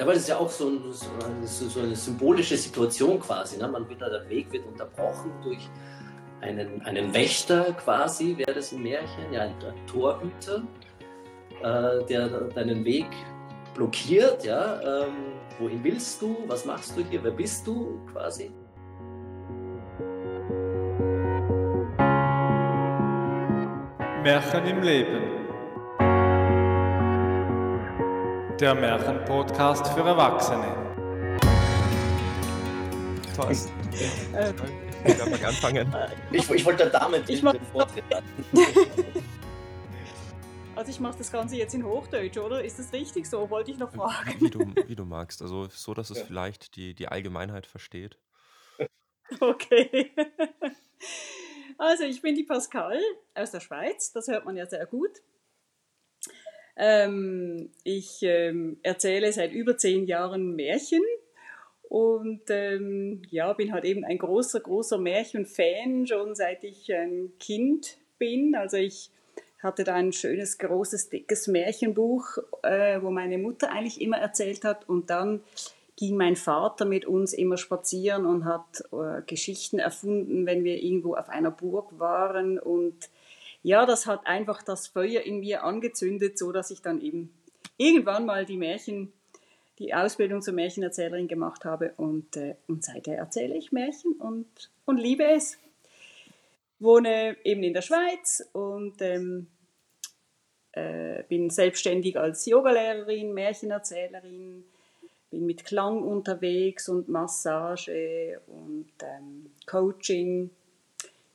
Ja, weil das ist ja auch so, ein, so eine symbolische Situation quasi. Ne? Man wird, der Weg wird unterbrochen durch einen, einen Wächter quasi, wäre das ein Märchen, ja, ein, ein Torhüter, äh, der deinen Weg blockiert. Ja? Ähm, wohin willst du? Was machst du hier? Wer bist du quasi? Märchen im Leben. Der Märchenpodcast für Erwachsene. Thorsten. Ich darf mal anfangen. Ich, ich wollte damit ich den Vortritt Also ich mache das Ganze jetzt in Hochdeutsch, oder? Ist das richtig so? Wollte ich noch fragen. Wie du, wie du magst. Also so, dass es ja. vielleicht die, die Allgemeinheit versteht. Okay. Also ich bin die Pascal aus der Schweiz. Das hört man ja sehr gut. Ähm, ich ähm, erzähle seit über zehn Jahren Märchen und ähm, ja, bin halt eben ein großer, großer Märchenfan, schon seit ich ein Kind bin. Also ich hatte da ein schönes, großes, dickes Märchenbuch, äh, wo meine Mutter eigentlich immer erzählt hat. Und dann ging mein Vater mit uns immer spazieren und hat äh, Geschichten erfunden, wenn wir irgendwo auf einer Burg waren und ja, das hat einfach das Feuer in mir angezündet, so dass ich dann eben irgendwann mal die Märchen, die Ausbildung zur Märchenerzählerin gemacht habe und, äh, und seither erzähle ich Märchen und, und liebe es. Wohne eben in der Schweiz und ähm, äh, bin selbstständig als Yogalehrerin, Märchenerzählerin, bin mit Klang unterwegs und Massage und ähm, Coaching.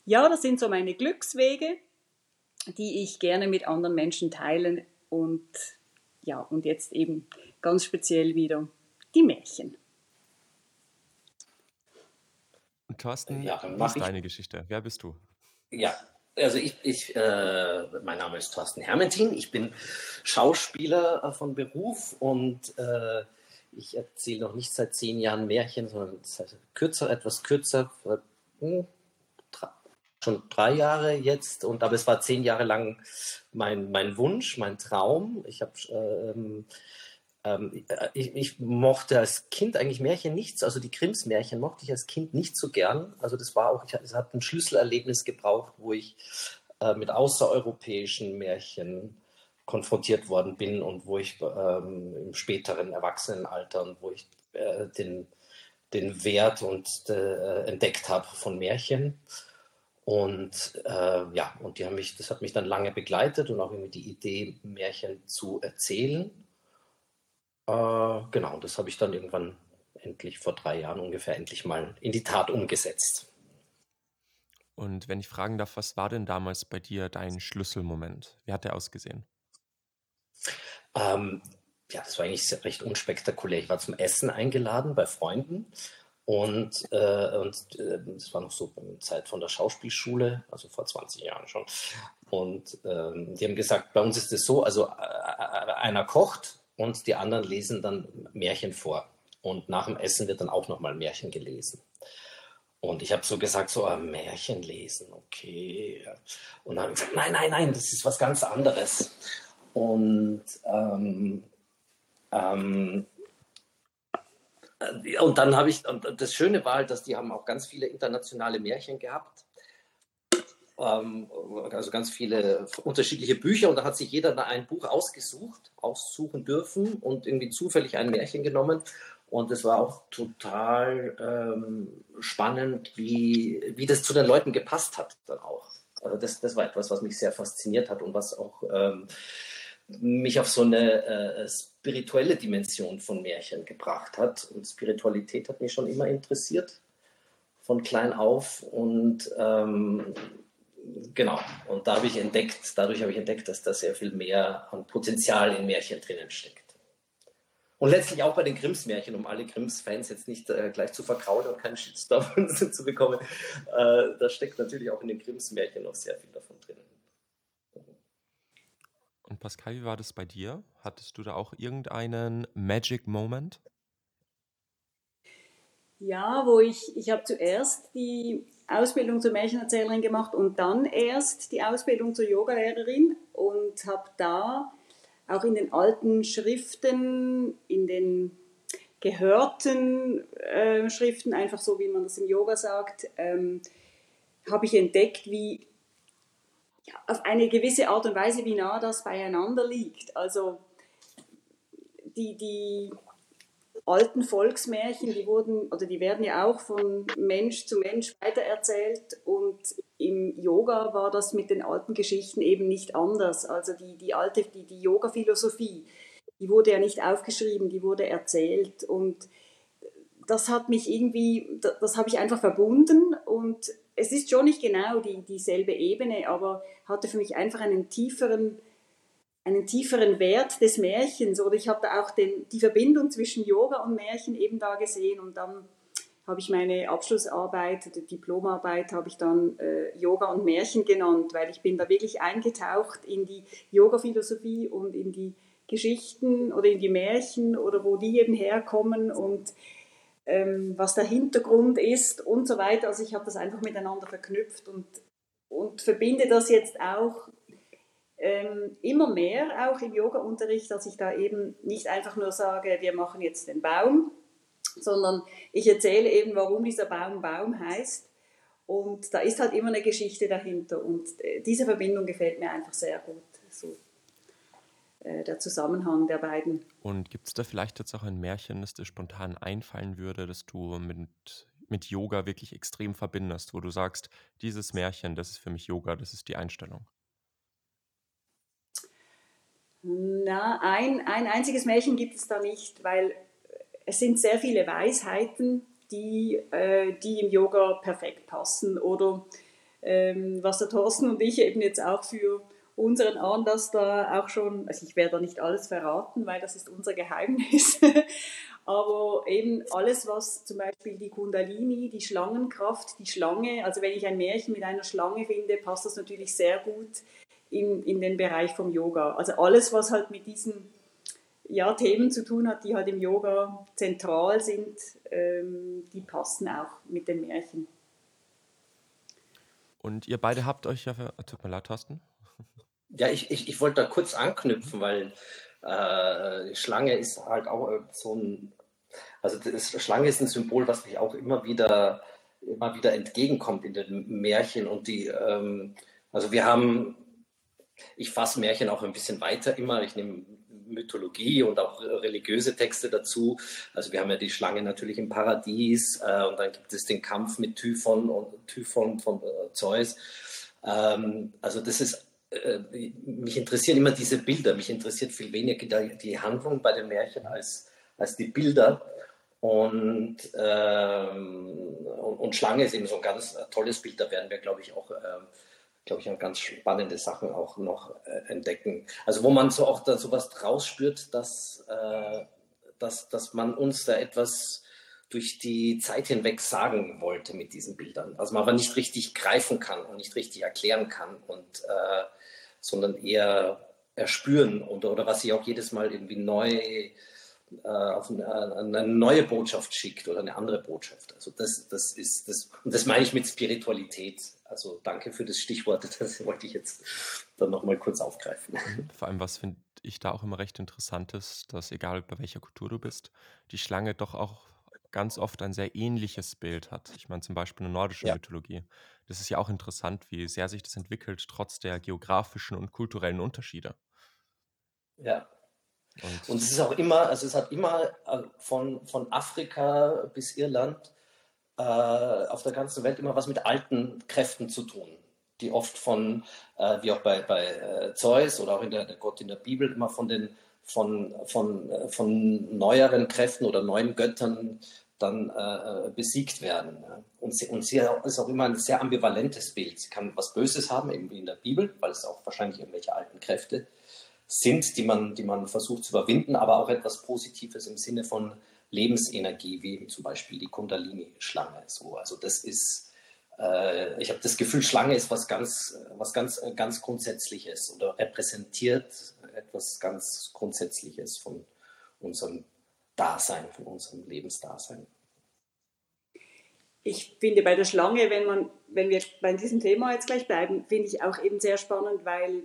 Ja, das sind so meine Glückswege die ich gerne mit anderen Menschen teile und ja, und jetzt eben ganz speziell wieder die Märchen. Und Thorsten, ja, was ist deine Geschichte? Wer bist du? Ja, also ich, ich äh, mein Name ist Thorsten Hermentin, ich bin Schauspieler äh, von Beruf und äh, ich erzähle noch nicht seit zehn Jahren Märchen, sondern seit kürzer, etwas kürzer, hm, schon drei Jahre jetzt und aber es war zehn Jahre lang mein, mein Wunsch, mein Traum. Ich habe ähm, ähm, ich, ich, mochte als Kind eigentlich Märchen nichts, also die Grimms Märchen mochte ich als Kind nicht so gern. Also das war auch, ich, es hat ein Schlüsselerlebnis gebraucht, wo ich äh, mit außereuropäischen Märchen konfrontiert worden bin und wo ich ähm, im späteren Erwachsenenalter und wo ich äh, den, den Wert und äh, entdeckt habe von Märchen. Und äh, ja, und die haben mich, das hat mich dann lange begleitet und auch irgendwie die Idee, Märchen zu erzählen. Äh, genau, das habe ich dann irgendwann endlich vor drei Jahren ungefähr endlich mal in die Tat umgesetzt. Und wenn ich fragen darf, was war denn damals bei dir dein Schlüsselmoment? Wie hat der ausgesehen? Ähm, ja, das war eigentlich recht unspektakulär. Ich war zum Essen eingeladen bei Freunden und, äh, und äh, das war noch so in Zeit von der Schauspielschule, also vor 20 Jahren schon. Und ähm, die haben gesagt, bei uns ist es so, also äh, einer kocht und die anderen lesen dann Märchen vor. Und nach dem Essen wird dann auch nochmal Märchen gelesen. Und ich habe so gesagt, so ah, Märchen lesen, okay. Und dann habe ich gesagt, nein, nein, nein, das ist was ganz anderes. Und ähm, ähm, äh, und dann habe ich, und das Schöne war halt, dass die haben auch ganz viele internationale Märchen gehabt. Ähm, also ganz viele unterschiedliche Bücher und da hat sich jeder ein Buch ausgesucht, aussuchen dürfen und irgendwie zufällig ein Märchen genommen. Und es war auch total ähm, spannend, wie, wie das zu den Leuten gepasst hat dann auch. Also das, das war etwas, was mich sehr fasziniert hat und was auch ähm, mich auf so eine äh, spirituelle Dimension von Märchen gebracht hat. Und Spiritualität hat mich schon immer interessiert, von klein auf. Und ähm, genau, und da habe ich entdeckt, dadurch habe ich entdeckt, dass da sehr viel mehr an Potenzial in Märchen drinnen steckt. Und letztlich auch bei den Grimms-Märchen, um alle Grimms-Fans jetzt nicht äh, gleich zu verkraulen und keinen Shitstorm zu bekommen, äh, da steckt natürlich auch in den Grimms-Märchen noch sehr viel davon drinnen. Und Pascal, wie war das bei dir? Hattest du da auch irgendeinen Magic Moment? Ja, wo ich, ich habe zuerst die Ausbildung zur Märchenerzählerin gemacht und dann erst die Ausbildung zur Yogalehrerin und habe da auch in den alten Schriften, in den gehörten äh, Schriften, einfach so wie man das im Yoga sagt, ähm, habe ich entdeckt, wie ja, auf eine gewisse Art und Weise, wie nah das beieinander liegt. Also die, die alten Volksmärchen, die wurden oder die werden ja auch von Mensch zu Mensch weitererzählt und im Yoga war das mit den alten Geschichten eben nicht anders. Also die, die alte, die, die Yoga-Philosophie, die wurde ja nicht aufgeschrieben, die wurde erzählt und das hat mich irgendwie, das, das habe ich einfach verbunden und es ist schon nicht genau die, dieselbe Ebene, aber hatte für mich einfach einen tieferen, einen tieferen Wert des Märchens. Oder ich habe da auch den, die Verbindung zwischen Yoga und Märchen eben da gesehen und dann habe ich meine Abschlussarbeit, die Diplomarbeit, habe ich dann äh, Yoga und Märchen genannt, weil ich bin da wirklich eingetaucht in die Yoga-Philosophie und in die Geschichten oder in die Märchen oder wo die eben herkommen und was der Hintergrund ist und so weiter. Also ich habe das einfach miteinander verknüpft und, und verbinde das jetzt auch ähm, immer mehr, auch im Yoga-Unterricht, dass ich da eben nicht einfach nur sage, wir machen jetzt den Baum, sondern ich erzähle eben, warum dieser Baum Baum heißt. Und da ist halt immer eine Geschichte dahinter. Und äh, diese Verbindung gefällt mir einfach sehr gut. So der Zusammenhang der beiden. Und gibt es da vielleicht jetzt auch ein Märchen, das dir spontan einfallen würde, das du mit, mit Yoga wirklich extrem verbindest, wo du sagst, dieses Märchen, das ist für mich Yoga, das ist die Einstellung? Na, ein, ein einziges Märchen gibt es da nicht, weil es sind sehr viele Weisheiten, die, äh, die im Yoga perfekt passen. Oder ähm, was der Thorsten und ich eben jetzt auch für unseren Anlass da auch schon, also ich werde da nicht alles verraten, weil das ist unser Geheimnis, aber eben alles, was zum Beispiel die Kundalini, die Schlangenkraft, die Schlange, also wenn ich ein Märchen mit einer Schlange finde, passt das natürlich sehr gut in, in den Bereich vom Yoga. Also alles, was halt mit diesen ja, Themen zu tun hat, die halt im Yoga zentral sind, ähm, die passen auch mit den Märchen. Und ihr beide habt euch ja, tut mir leid, Thorsten. Ja, ich, ich, ich wollte da kurz anknüpfen, weil äh, Schlange ist halt auch so ein, also das, Schlange ist ein Symbol, was mich auch immer wieder, immer wieder entgegenkommt in den Märchen und die, ähm, also wir haben, ich fasse Märchen auch ein bisschen weiter immer, ich nehme Mythologie und auch religiöse Texte dazu. Also wir haben ja die Schlange natürlich im Paradies äh, und dann gibt es den Kampf mit Typhon und Typhon von äh, Zeus. Ähm, also das ist äh, mich interessieren immer diese Bilder. Mich interessiert viel weniger die Handlung bei den Märchen als, als die Bilder. Und, ähm, und, und, Schlange ist eben so ein ganz tolles Bild. Da werden wir, glaube ich, auch, äh, glaube ich, ganz spannende Sachen auch noch äh, entdecken. Also wo man so auch da sowas draus spürt, dass, äh, dass, dass man uns da etwas durch die Zeit hinweg sagen wollte mit diesen Bildern. Also man aber nicht richtig greifen kann und nicht richtig erklären kann und äh, sondern eher erspüren und, oder was sie auch jedes Mal irgendwie neu äh, auf eine, eine, neue Botschaft schickt oder eine andere Botschaft. Also das, das ist das und das meine ich mit Spiritualität. Also danke für das Stichwort, das wollte ich jetzt dann nochmal kurz aufgreifen. Vor allem, was finde ich da auch immer recht interessant ist, dass egal bei welcher Kultur du bist, die Schlange doch auch ganz oft ein sehr ähnliches Bild hat. Ich meine zum Beispiel eine nordische ja. Mythologie. Das ist ja auch interessant, wie sehr sich das entwickelt, trotz der geografischen und kulturellen Unterschiede. Ja. Und, und es ist auch immer, also es hat immer äh, von, von Afrika bis Irland äh, auf der ganzen Welt immer was mit alten Kräften zu tun, die oft von, äh, wie auch bei, bei äh, Zeus oder auch in der, der Gott in der Bibel, immer von den von, von, äh, von neueren Kräften oder neuen Göttern dann äh, besiegt werden. Und sie, und sie ist auch immer ein sehr ambivalentes Bild. Sie kann was Böses haben, irgendwie in der Bibel, weil es auch wahrscheinlich irgendwelche alten Kräfte sind, die man, die man versucht zu überwinden, aber auch etwas Positives im Sinne von Lebensenergie, wie eben zum Beispiel die Kundalini-Schlange. So, also das ist, äh, ich habe das Gefühl, Schlange ist was ganz, was ganz, ganz Grundsätzliches oder repräsentiert etwas ganz Grundsätzliches von unserem Dasein, von unserem Lebensdasein. Ich finde bei der Schlange, wenn, man, wenn wir bei diesem Thema jetzt gleich bleiben, finde ich auch eben sehr spannend, weil,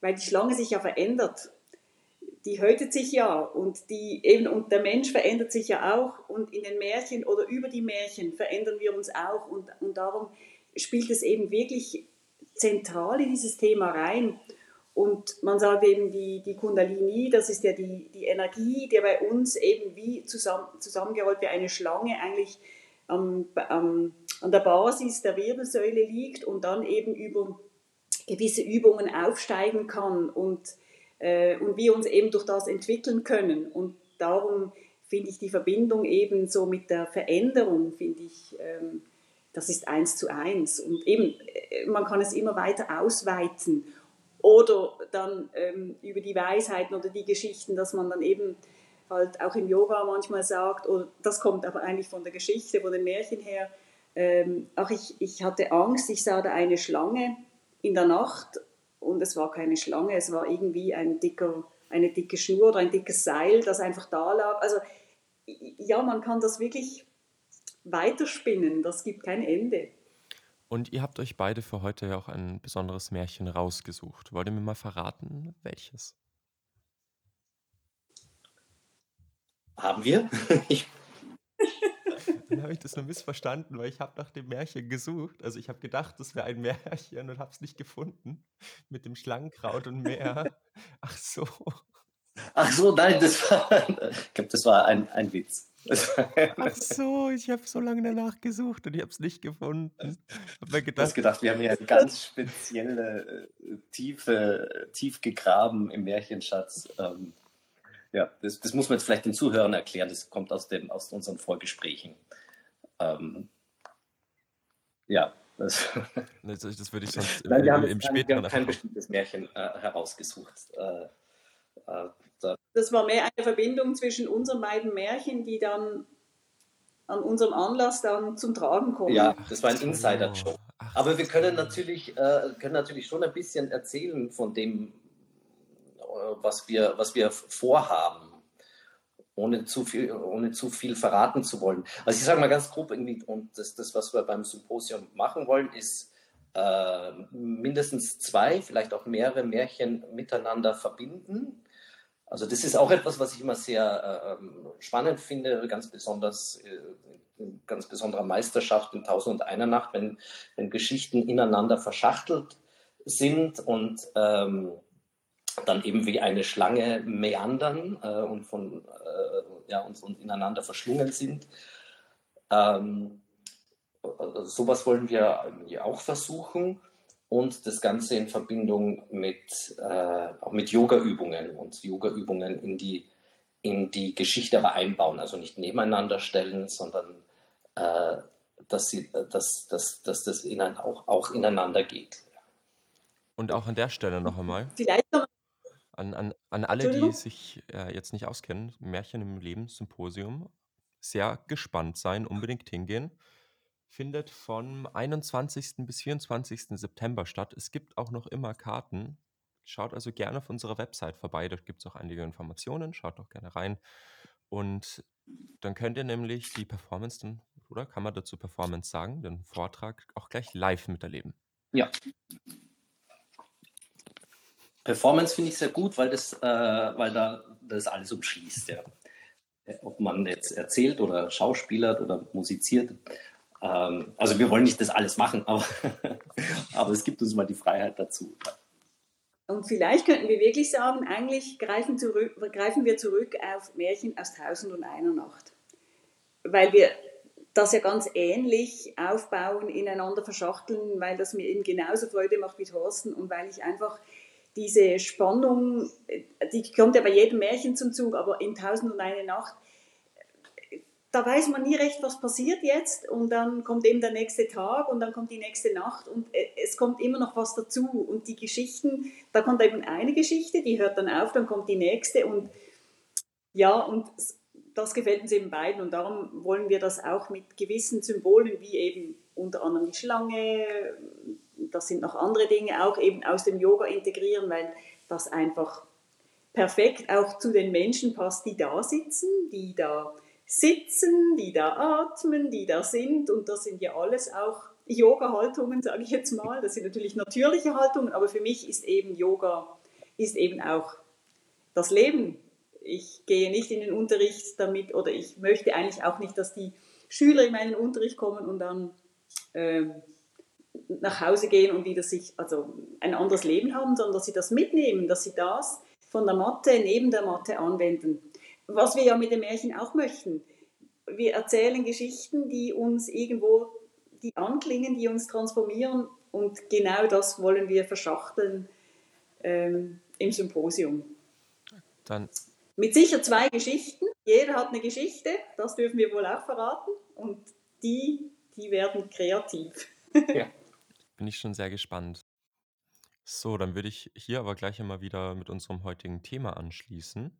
weil die Schlange sich ja verändert. die häutet sich ja und die eben und der Mensch verändert sich ja auch und in den Märchen oder über die Märchen verändern wir uns auch und, und darum spielt es eben wirklich zentral in dieses Thema rein. Und man sagt eben, die, die Kundalini, das ist ja die, die Energie, die bei uns eben wie zusammen, zusammengerollt wie eine Schlange eigentlich am, am, an der Basis der Wirbelsäule liegt und dann eben über gewisse Übungen aufsteigen kann und, äh, und wir uns eben durch das entwickeln können. Und darum finde ich die Verbindung eben so mit der Veränderung, finde ich, ähm, das ist eins zu eins. Und eben, äh, man kann es immer weiter ausweiten. Oder dann ähm, über die Weisheiten oder die Geschichten, dass man dann eben halt auch im Yoga manchmal sagt, oder das kommt aber eigentlich von der Geschichte, von den Märchen her, ähm, auch ich, ich hatte Angst, ich sah da eine Schlange in der Nacht und es war keine Schlange, es war irgendwie ein dicker, eine dicke Schnur oder ein dickes Seil, das einfach da lag. Also ja, man kann das wirklich weiterspinnen, das gibt kein Ende. Und ihr habt euch beide für heute ja auch ein besonderes Märchen rausgesucht. Wollt ihr mir mal verraten, welches? Haben wir? Ich Dann habe ich das nur missverstanden, weil ich habe nach dem Märchen gesucht. Also ich habe gedacht, das wäre ein Märchen und habe es nicht gefunden. Mit dem Schlangenkraut und Meer. Ach so. Ach so, nein, das war, ich glaube, das war ein, ein Witz. Ach so, ich habe so lange danach gesucht und ich habe es nicht gefunden. Hab mir gedacht, gedacht, wir haben hier eine ganz spezielle äh, Tiefe, tief gegraben im Märchenschatz. Ähm, ja, das, das, muss man jetzt vielleicht den Zuhörern erklären. Das kommt aus, den, aus unseren Vorgesprächen. Ähm, ja. Das, das, würde ich sonst Nein, im, im, späteren... Wir haben kein bestimmtes Märchen äh, herausgesucht. Äh. Das war mehr eine Verbindung zwischen unseren beiden Märchen, die dann an unserem Anlass dann zum Tragen kommen. Ja, das war ein Insider-Job. Aber wir können natürlich, äh, können natürlich schon ein bisschen erzählen von dem, was wir, was wir vorhaben, ohne zu, viel, ohne zu viel verraten zu wollen. Also ich sage mal ganz grob, irgendwie, und das, das, was wir beim Symposium machen wollen, ist äh, mindestens zwei, vielleicht auch mehrere Märchen miteinander verbinden. Also das ist auch etwas, was ich immer sehr äh, spannend finde, ganz besonders äh, ganz besonderer Meisterschaft in Tausend und einer Nacht, wenn, wenn Geschichten ineinander verschachtelt sind und ähm, dann eben wie eine Schlange meandern äh, und, von, äh, ja, und, und, ineinander verschlungen sind. Ähm, sowas wollen wir auch versuchen und das Ganze in Verbindung mit, äh, auch mit Yoga-Übungen und Yoga-Übungen in die, in die Geschichte aber einbauen, also nicht nebeneinander stellen, sondern äh, dass, sie, dass, dass, dass das innen auch, auch ineinander geht. Und auch an der Stelle noch einmal. Vielleicht noch an, an, an alle, die sich äh, jetzt nicht auskennen, Märchen im Leben Symposium, sehr gespannt sein, unbedingt hingehen. Findet vom 21. bis 24. September statt. Es gibt auch noch immer Karten. Schaut also gerne auf unserer Website vorbei, dort gibt es auch einige Informationen. Schaut doch gerne rein. Und dann könnt ihr nämlich die Performance, dann, oder kann man dazu Performance sagen, den Vortrag auch gleich live miterleben. Ja, Performance finde ich sehr gut, weil das, äh, weil da das alles umschließt. Ja. Ob man jetzt erzählt oder schauspielert oder musiziert. Ähm, also wir wollen nicht das alles machen, aber, aber es gibt uns mal die Freiheit dazu. Und vielleicht könnten wir wirklich sagen, eigentlich greifen, zurück, greifen wir zurück auf Märchen aus Tausend und einer Nacht. Weil wir das ja ganz ähnlich aufbauen, ineinander verschachteln, weil das mir eben genauso Freude macht wie Thorsten und weil ich einfach diese Spannung, die kommt ja bei jedem Märchen zum Zug, aber in Tausend und eine Nacht, da weiß man nie recht, was passiert jetzt. Und dann kommt eben der nächste Tag und dann kommt die nächste Nacht und äh, es kommt immer noch was dazu. Und die Geschichten, da kommt eben eine Geschichte, die hört dann auf, dann kommt die nächste und ja, und das gefällt uns eben beiden. Und darum wollen wir das auch mit gewissen Symbolen wie eben unter anderem die Schlange, das sind noch andere Dinge auch eben aus dem Yoga integrieren, weil das einfach perfekt auch zu den Menschen passt, die da sitzen, die da sitzen, die da atmen, die da sind und das sind ja alles auch Yoga-Haltungen, sage ich jetzt mal. Das sind natürlich natürliche Haltungen, aber für mich ist eben Yoga ist eben auch das Leben. Ich gehe nicht in den Unterricht damit oder ich möchte eigentlich auch nicht, dass die Schüler in meinen Unterricht kommen und dann äh, nach Hause gehen und wieder sich, also ein anderes Leben haben, sondern dass sie das mitnehmen, dass sie das von der Mathe neben der Mathe anwenden. Was wir ja mit den Märchen auch möchten. Wir erzählen Geschichten, die uns irgendwo, die anklingen, die uns transformieren und genau das wollen wir verschachteln ähm, im Symposium. Dann mit sicher zwei Geschichten. Jeder hat eine Geschichte, das dürfen wir wohl auch verraten. Und die, die werden kreativ. Ja. Bin ich schon sehr gespannt. So, dann würde ich hier aber gleich einmal wieder mit unserem heutigen Thema anschließen.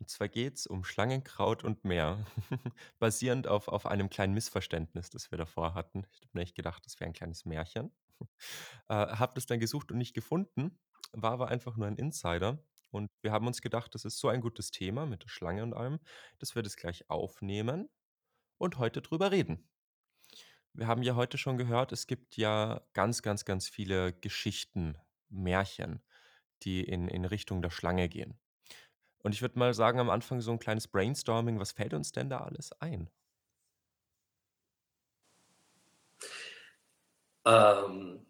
Und zwar geht es um Schlangenkraut und mehr. Basierend auf, auf einem kleinen Missverständnis, das wir davor hatten. Ich habe nicht gedacht, das wäre ein kleines Märchen. äh, habe das dann gesucht und nicht gefunden. War aber einfach nur ein Insider. Und wir haben uns gedacht, das ist so ein gutes Thema mit der Schlange und allem, dass wir das gleich aufnehmen und heute drüber reden. Wir haben ja heute schon gehört, es gibt ja ganz, ganz, ganz viele Geschichten, Märchen, die in, in Richtung der Schlange gehen. Und ich würde mal sagen, am Anfang so ein kleines Brainstorming, was fällt uns denn da alles ein? Ähm,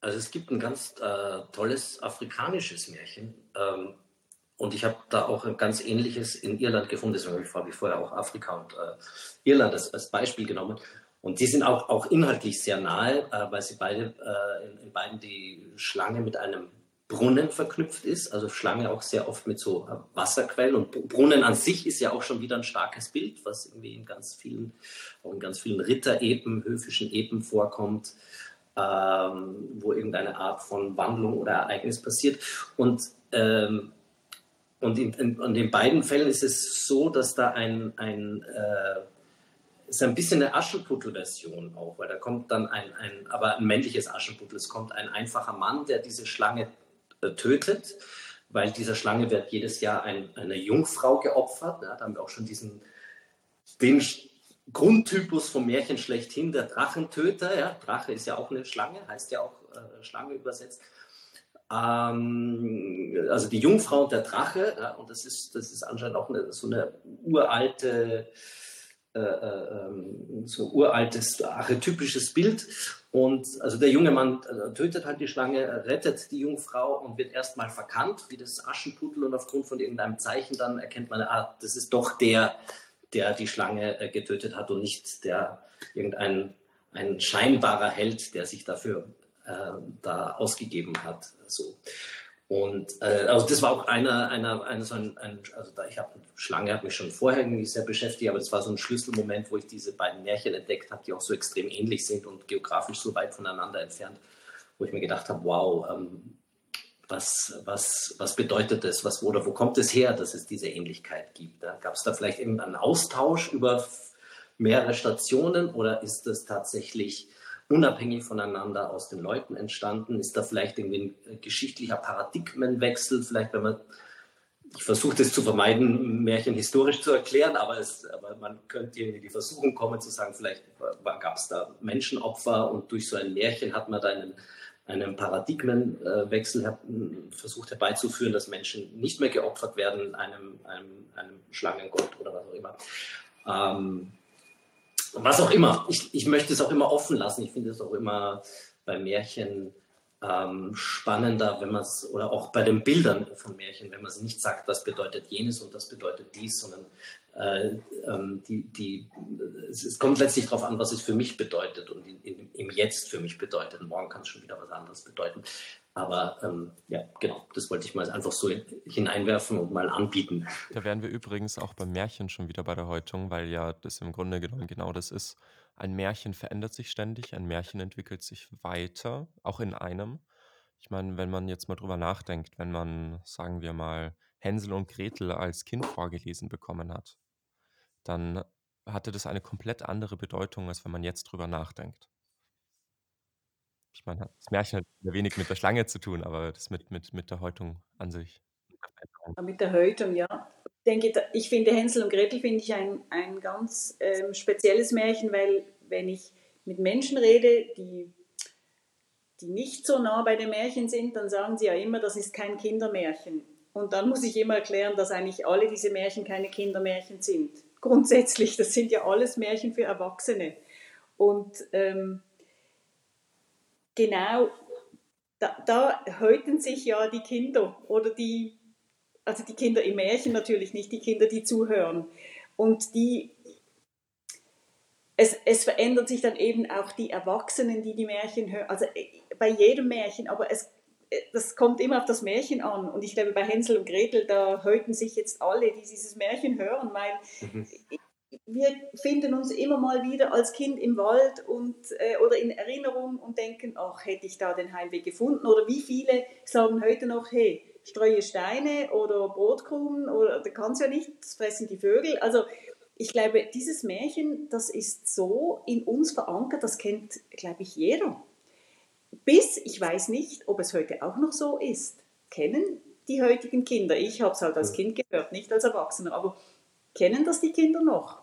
also es gibt ein ganz äh, tolles afrikanisches Märchen. Ähm, und ich habe da auch ein ganz ähnliches in Irland gefunden. Deswegen habe ich vorher auch Afrika und äh, Irland als, als Beispiel genommen. Und die sind auch, auch inhaltlich sehr nahe, äh, weil sie beide, äh, in, in, beiden die Schlange mit einem Brunnen verknüpft ist. Also Schlange auch sehr oft mit so Wasserquellen. Und Brunnen an sich ist ja auch schon wieder ein starkes Bild, was irgendwie in ganz vielen, auch in ganz vielen Ritterepen, höfischen Epen vorkommt, ähm, wo irgendeine Art von Wandlung oder Ereignis passiert. Und ähm, und in, in, in, den beiden Fällen ist es so, dass da ein, ein äh, ist ein bisschen eine Aschenputtel-Version auch, weil da kommt dann ein, ein, aber ein männliches Aschenputtel. Es kommt ein einfacher Mann, der diese Schlange tötet, weil dieser Schlange wird jedes Jahr ein, eine Jungfrau geopfert. Ja, da haben wir auch schon diesen, den Grundtypus vom Märchen schlechthin, der Drachentöter. Ja, Drache ist ja auch eine Schlange, heißt ja auch äh, Schlange übersetzt. Ähm, also die Jungfrau und der Drache, ja, und das ist, das ist anscheinend auch eine, so eine uralte äh, äh, ähm, so uraltes, archetypisches Bild. Und also der junge Mann äh, tötet halt die Schlange, rettet die Jungfrau und wird erstmal verkannt, wie das Aschenputtel. Und aufgrund von irgendeinem Zeichen dann erkennt man, ah, das ist doch der, der die Schlange äh, getötet hat und nicht der irgendein ein scheinbarer Held, der sich dafür äh, da ausgegeben hat. So. Und äh, also das war auch einer, einer, einer so ein, ein also da, ich habe Schlange hat mich schon vorher irgendwie sehr beschäftigt, aber das war so ein Schlüsselmoment, wo ich diese beiden Märchen entdeckt habe, die auch so extrem ähnlich sind und geografisch so weit voneinander entfernt, wo ich mir gedacht habe, wow, ähm, was, was, was bedeutet das? Was, oder wo kommt es her, dass es diese Ähnlichkeit gibt? Gab es da vielleicht irgendeinen Austausch über mehrere Stationen oder ist das tatsächlich unabhängig voneinander aus den Leuten entstanden? Ist da vielleicht irgendwie ein äh, geschichtlicher Paradigmenwechsel? Vielleicht, wenn man, ich versuche das zu vermeiden, Märchen historisch zu erklären, aber, es, aber man könnte in die Versuchung kommen zu sagen, vielleicht gab es da Menschenopfer und durch so ein Märchen hat man da einen, einen Paradigmenwechsel versucht herbeizuführen, dass Menschen nicht mehr geopfert werden einem, einem, einem Schlangengott oder was auch immer. Ähm, was auch immer. Ich, ich möchte es auch immer offen lassen. Ich finde es auch immer bei Märchen ähm, spannender, wenn man es, oder auch bei den Bildern von Märchen, wenn man es nicht sagt, das bedeutet jenes und das bedeutet dies, sondern äh, ähm, die, die, es, kommt letztlich darauf an, was es für mich bedeutet und in, in, im Jetzt für mich bedeutet. Morgen kann es schon wieder was anderes bedeuten. Aber ähm, ja, genau, das wollte ich mal einfach so hineinwerfen und mal anbieten. Da wären wir übrigens auch beim Märchen schon wieder bei der Häutung, weil ja das im Grunde genommen genau das ist. Ein Märchen verändert sich ständig, ein Märchen entwickelt sich weiter, auch in einem. Ich meine, wenn man jetzt mal drüber nachdenkt, wenn man, sagen wir mal, Hänsel und Gretel als Kind vorgelesen bekommen hat, dann hatte das eine komplett andere Bedeutung, als wenn man jetzt drüber nachdenkt. Ich meine, das Märchen hat wenig mit der Schlange zu tun, aber das mit, mit, mit der Häutung an sich. Mit der Häutung, ja. Ich, denke, ich finde Hänsel und Gretel finde ich ein, ein ganz ähm, spezielles Märchen, weil wenn ich mit Menschen rede, die, die nicht so nah bei den Märchen sind, dann sagen sie ja immer, das ist kein Kindermärchen. Und dann muss ich immer erklären, dass eigentlich alle diese Märchen keine Kindermärchen sind. Grundsätzlich, das sind ja alles Märchen für Erwachsene. Und ähm, genau da, da häuten sich ja die Kinder oder die, also die Kinder im Märchen natürlich, nicht die Kinder, die zuhören. Und die, es, es verändern sich dann eben auch die Erwachsenen, die die Märchen hören. Also äh, bei jedem Märchen, aber es, äh, das kommt immer auf das Märchen an. Und ich glaube, bei Hänsel und Gretel, da häuten sich jetzt alle, die dieses Märchen hören, weil mhm wir finden uns immer mal wieder als Kind im Wald und, äh, oder in Erinnerung und denken, ach, hätte ich da den Heimweg gefunden? Oder wie viele sagen heute noch, hey, streue Steine oder Brotkrumen oder da kann es ja nicht, das fressen die Vögel. Also ich glaube, dieses Märchen, das ist so in uns verankert, das kennt, glaube ich, jeder. Bis, ich weiß nicht, ob es heute auch noch so ist, kennen die heutigen Kinder, ich habe es halt als Kind gehört, nicht als Erwachsener, aber kennen das die Kinder noch?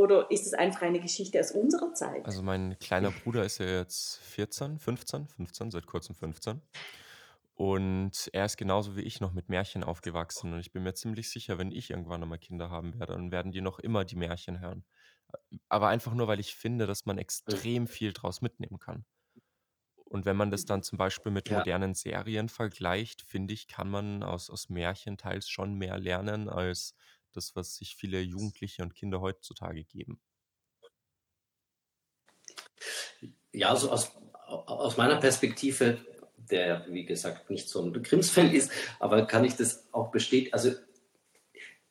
Oder ist es einfach eine Geschichte aus unserer Zeit? Also mein kleiner Bruder ist ja jetzt 14, 15, 15, seit kurzem 15. Und er ist genauso wie ich noch mit Märchen aufgewachsen. Und ich bin mir ziemlich sicher, wenn ich irgendwann einmal Kinder haben werde, dann werden die noch immer die Märchen hören. Aber einfach nur, weil ich finde, dass man extrem viel draus mitnehmen kann. Und wenn man das dann zum Beispiel mit ja. modernen Serien vergleicht, finde ich, kann man aus, aus Märchen teils schon mehr lernen als das, was sich viele Jugendliche und Kinder heutzutage geben? Ja, also aus, aus meiner Perspektive, der wie gesagt nicht so ein Grimms-Fan ist, aber kann ich das auch bestätigen. Also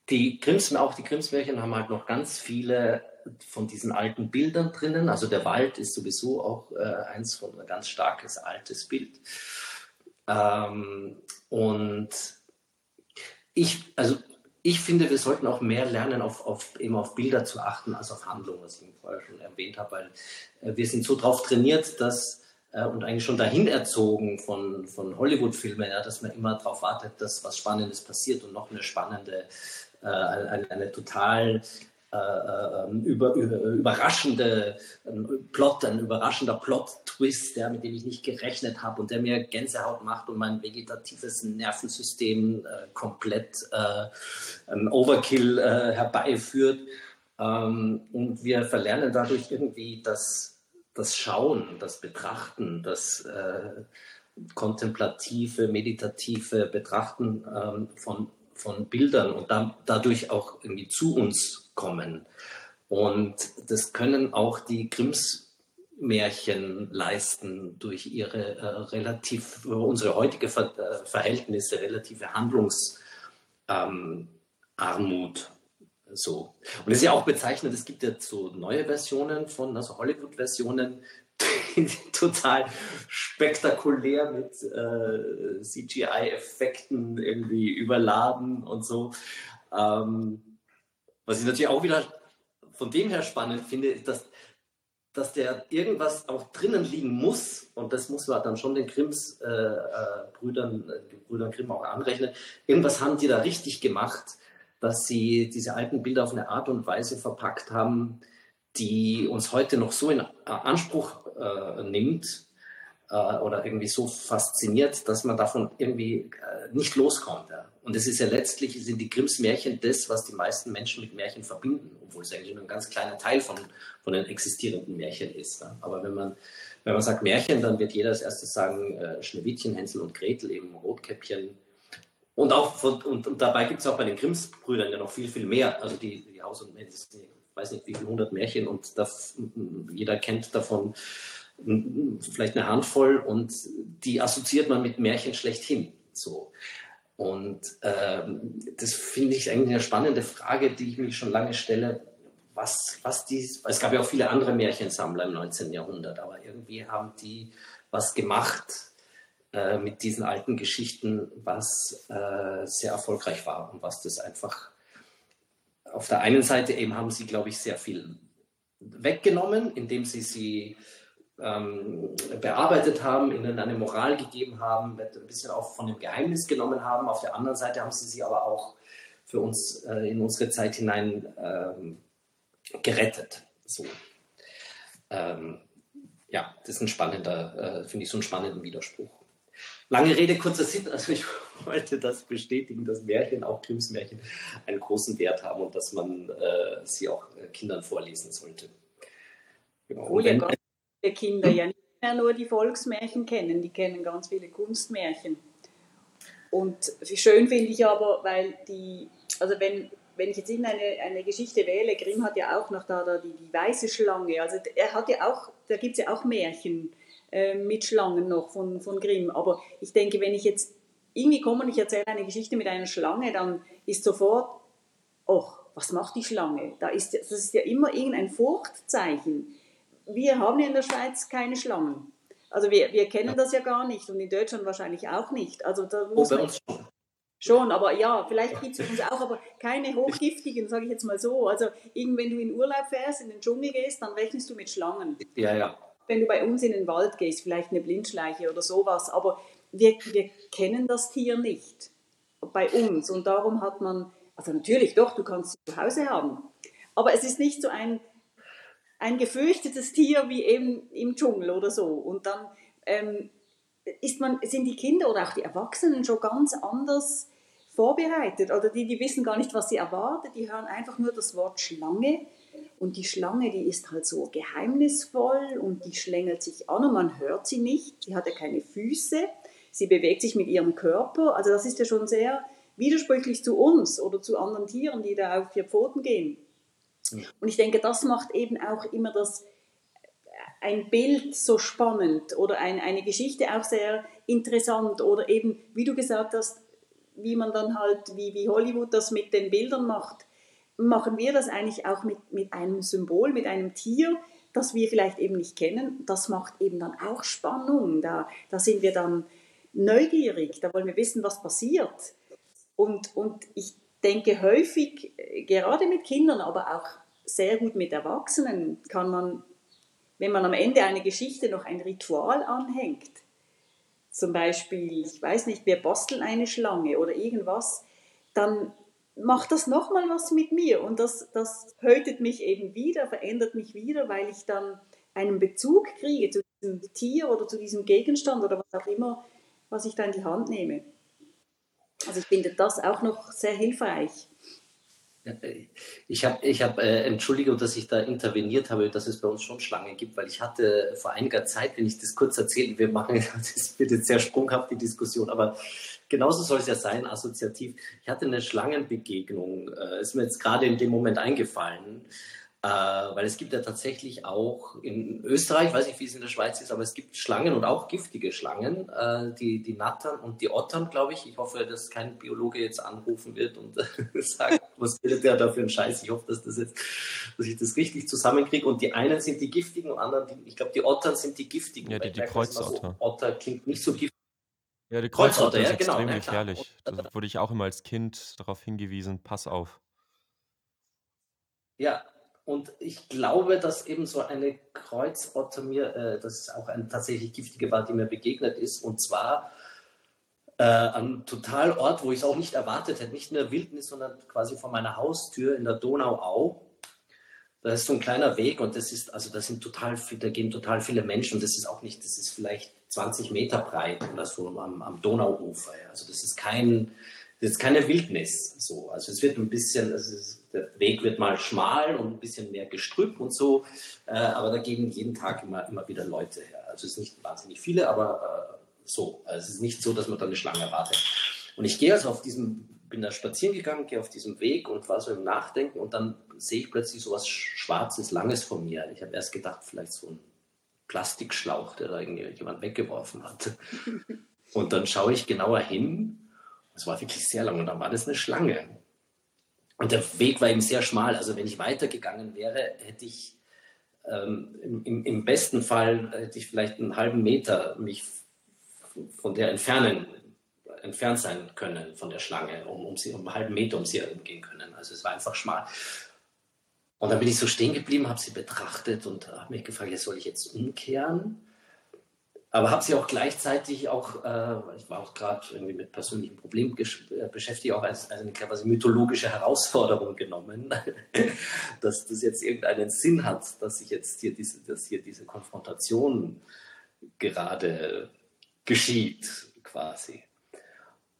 die Grimms, auch die Grimms-Märchen haben halt noch ganz viele von diesen alten Bildern drinnen. Also der Wald ist sowieso auch äh, eins von ein ganz starkes altes Bild. Ähm, und ich, also ich finde, wir sollten auch mehr lernen, auf, auf, eben auf Bilder zu achten, als auf Handlungen, was ich vorher schon erwähnt habe, weil äh, wir sind so drauf trainiert, dass äh, und eigentlich schon dahin erzogen von, von Hollywood-Filmen, ja, dass man immer darauf wartet, dass was Spannendes passiert und noch eine spannende, äh, eine, eine, total äh, ähm, über, über, überraschende Plot, ein überraschender Plot-Twist, ja, mit dem ich nicht gerechnet habe und der mir Gänsehaut macht und mein vegetatives Nervensystem äh, komplett äh, ein Overkill äh, herbeiführt. Ähm, und wir verlernen dadurch irgendwie das, das Schauen, das Betrachten, das äh, kontemplative, meditative Betrachten ähm, von von Bildern und da, dadurch auch irgendwie zu uns kommen. Und das können auch die Grimms Märchen leisten durch ihre äh, relativ, unsere heutige Ver äh, Verhältnisse, relative Handlungsarmut. Ähm, so. Und es ist ja auch bezeichnend, es gibt ja so neue Versionen von, also Hollywood-Versionen, total spektakulär mit äh, CGI-Effekten irgendwie überladen und so. Ähm, was ich natürlich auch wieder von dem her spannend finde, ist, dass, dass der irgendwas auch drinnen liegen muss, und das muss man dann schon den Grimms äh, äh, Brüdern, äh, Brüdern Grimm auch anrechnen, irgendwas haben die da richtig gemacht, dass sie diese alten Bilder auf eine Art und Weise verpackt haben, die uns heute noch so in Anspruch äh, nimmt, äh, oder irgendwie so fasziniert, dass man davon irgendwie äh, nicht loskommt. Ja. Und es ist ja letztlich, sind die Grimms Märchen das, was die meisten Menschen mit Märchen verbinden, obwohl es eigentlich nur ein ganz kleiner Teil von, von den existierenden Märchen ist. Ja. Aber wenn man, wenn man sagt Märchen, dann wird jeder als erstes sagen äh, Schneewittchen, Hänsel und Gretel, eben Rotkäppchen. Und, auch von, und, und dabei gibt es auch bei den Grimms-Brüdern ja noch viel, viel mehr. Also die, die Haus- und ich weiß nicht, wie viele hundert Märchen und das, jeder kennt davon vielleicht eine Handvoll und die assoziiert man mit Märchen schlechthin. So. Und ähm, das finde ich eigentlich eine spannende Frage, die ich mich schon lange stelle. Was, was die, es gab ja auch viele andere Märchensammler im 19. Jahrhundert, aber irgendwie haben die was gemacht äh, mit diesen alten Geschichten, was äh, sehr erfolgreich war und was das einfach auf der einen Seite eben haben sie, glaube ich, sehr viel weggenommen, indem sie sie ähm, bearbeitet haben, ihnen eine Moral gegeben haben, ein bisschen auch von dem Geheimnis genommen haben. Auf der anderen Seite haben sie sie aber auch für uns äh, in unsere Zeit hinein ähm, gerettet. So. Ähm, ja, das ist ein spannender, äh, finde ich so einen spannenden Widerspruch. Lange Rede, kurzer Sinn. Also ich wollte das bestätigen, dass Märchen, auch Grimms Märchen, einen großen Wert haben und dass man äh, sie auch äh, Kindern vorlesen sollte. Genau. Obwohl ja ganz viele Kinder ja nicht mehr nur die Volksmärchen kennen, die kennen ganz viele Kunstmärchen. Und schön finde ich aber, weil die, also wenn, wenn ich jetzt irgendeine eine Geschichte wähle, Grimm hat ja auch noch da, da die, die weiße Schlange, also er hat ja auch, da gibt es ja auch Märchen äh, mit Schlangen noch von, von Grimm. Aber ich denke, wenn ich jetzt irgendwie komme und ich erzähle eine Geschichte mit einer Schlange, dann ist sofort, oh, was macht die Schlange? Da ist, das ist ja immer irgendein Furchtzeichen. Wir haben in der Schweiz keine Schlangen. Also wir, wir kennen das ja gar nicht und in Deutschland wahrscheinlich auch nicht. Also da muss oh, man schon, aber ja, vielleicht gibt es uns auch, aber keine hochgiftigen, sage ich jetzt mal so. Also wenn du in Urlaub fährst, in den Dschungel gehst, dann rechnest du mit Schlangen. Ja, ja wenn du bei uns in den Wald gehst, vielleicht eine Blindschleiche oder sowas, aber wir, wir kennen das Tier nicht bei uns und darum hat man, also natürlich doch, du kannst sie zu Hause haben, aber es ist nicht so ein, ein gefürchtetes Tier wie eben im Dschungel oder so und dann ähm, ist man, sind die Kinder oder auch die Erwachsenen schon ganz anders vorbereitet oder die, die wissen gar nicht, was sie erwartet, die hören einfach nur das Wort Schlange und die Schlange, die ist halt so geheimnisvoll und die schlängelt sich an und man hört sie nicht. Sie hat ja keine Füße. Sie bewegt sich mit ihrem Körper. Also das ist ja schon sehr widersprüchlich zu uns oder zu anderen Tieren, die da auf vier Pfoten gehen. Und ich denke, das macht eben auch immer das, ein Bild so spannend oder ein, eine Geschichte auch sehr interessant oder eben, wie du gesagt hast, wie man dann halt, wie, wie Hollywood das mit den Bildern macht machen wir das eigentlich auch mit, mit einem Symbol, mit einem Tier, das wir vielleicht eben nicht kennen. Das macht eben dann auch Spannung. Da, da sind wir dann neugierig, da wollen wir wissen, was passiert. Und, und ich denke häufig, gerade mit Kindern, aber auch sehr gut mit Erwachsenen, kann man, wenn man am Ende eine Geschichte noch ein Ritual anhängt, zum Beispiel, ich weiß nicht, wir basteln eine Schlange oder irgendwas, dann macht das nochmal was mit mir und das, das häutet mich eben wieder, verändert mich wieder, weil ich dann einen Bezug kriege zu diesem Tier oder zu diesem Gegenstand oder was auch immer, was ich da in die Hand nehme. Also ich finde das auch noch sehr hilfreich. Ich habe, ich hab, äh, Entschuldigung, dass ich da interveniert habe, dass es bei uns schon Schlangen gibt, weil ich hatte vor einiger Zeit, wenn ich das kurz erzähle, wir machen, das wird jetzt sehr sprunghaft die Diskussion, aber genauso soll es ja sein, assoziativ. Ich hatte eine Schlangenbegegnung, äh, ist mir jetzt gerade in dem Moment eingefallen, äh, weil es gibt ja tatsächlich auch in Österreich, weiß nicht, wie es in der Schweiz ist, aber es gibt Schlangen und auch giftige Schlangen, äh, die, die Nattern und die Ottern, glaube ich. Ich hoffe, dass kein Biologe jetzt anrufen wird und sagt, was bildet der da für einen Scheiß. Ich hoffe, dass, das jetzt, dass ich das richtig zusammenkriege. Und die einen sind die giftigen und anderen, die, ich glaube, die Ottern sind die giftigen. Ja, die, die Kreuzotter. So, Otter klingt nicht so giftig. Ja, die Kreuzotter, ist ja, genau, extrem gefährlich. Da wurde ich auch immer als Kind darauf hingewiesen, pass auf. Ja, und ich glaube, dass eben so eine Kreuzotter mir, äh, das ist auch eine tatsächlich giftige war, die mir begegnet ist. Und zwar äh, am Totalort, wo ich es auch nicht erwartet hätte, nicht in der Wildnis, sondern quasi vor meiner Haustür in der Donauau. Da ist so ein kleiner Weg und das ist, also da sind total da gehen total viele Menschen und das ist auch nicht, das ist vielleicht 20 Meter breit oder so am, am Donauufer. Also das ist kein, das ist keine Wildnis. So. Also es wird ein bisschen, also es, der Weg wird mal schmal und ein bisschen mehr Gestrüpp und so, äh, aber da gehen jeden Tag immer, immer wieder Leute her. Also es sind nicht wahnsinnig viele, aber äh, so. Also es ist nicht so, dass man da eine Schlange erwartet. Und ich gehe also auf diesem, bin da spazieren gegangen, gehe auf diesem Weg und war so im Nachdenken und dann sehe ich plötzlich so was Schwarzes, Langes von mir. Ich habe erst gedacht, vielleicht so ein Plastikschlauch, der da jemand weggeworfen hat. Und dann schaue ich genauer hin. Es war wirklich sehr lang und dann war das eine Schlange. Und der Weg war eben sehr schmal. Also wenn ich weitergegangen wäre, hätte ich ähm, im, im, besten Fall hätte ich vielleicht einen halben Meter mich von der entfernen, entfernt sein können von der Schlange, um, um, sie, um einen halben Meter um sie herum gehen können. Also es war einfach schmal. Und dann bin ich so stehen geblieben, habe sie betrachtet und habe mich gefragt, ja, soll ich jetzt umkehren? Aber habe sie auch gleichzeitig auch, äh, ich war auch gerade irgendwie mit persönlichen Problemen äh, beschäftigt, auch als, als eine quasi mythologische Herausforderung genommen, dass das jetzt irgendeinen Sinn hat, dass ich jetzt hier diese, dass hier diese Konfrontation gerade geschieht quasi.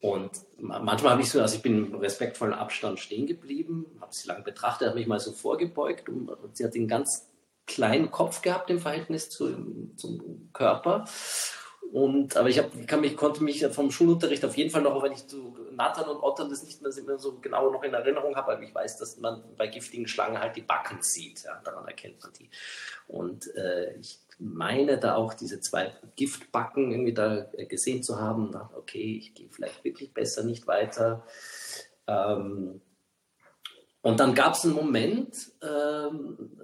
Und manchmal habe ich so, also ich bin im respektvollen Abstand stehen geblieben, habe sie lang betrachtet, habe mich mal so vorgebeugt und sie hat den ganz kleinen Kopf gehabt im Verhältnis zu, zum Körper. Und, aber ich hab, kann mich, konnte mich vom Schulunterricht auf jeden Fall noch, wenn ich zu Nathan und Ottern das nicht mehr, so genau noch in Erinnerung habe, weil ich weiß, dass man bei giftigen Schlangen halt die Backen sieht. Ja, daran erkennt man die. Und äh, ich meine da auch diese zwei Giftbacken irgendwie da gesehen zu haben. Dachte, okay, ich gehe vielleicht wirklich besser nicht weiter. Ähm, und dann gab es einen Moment, ähm,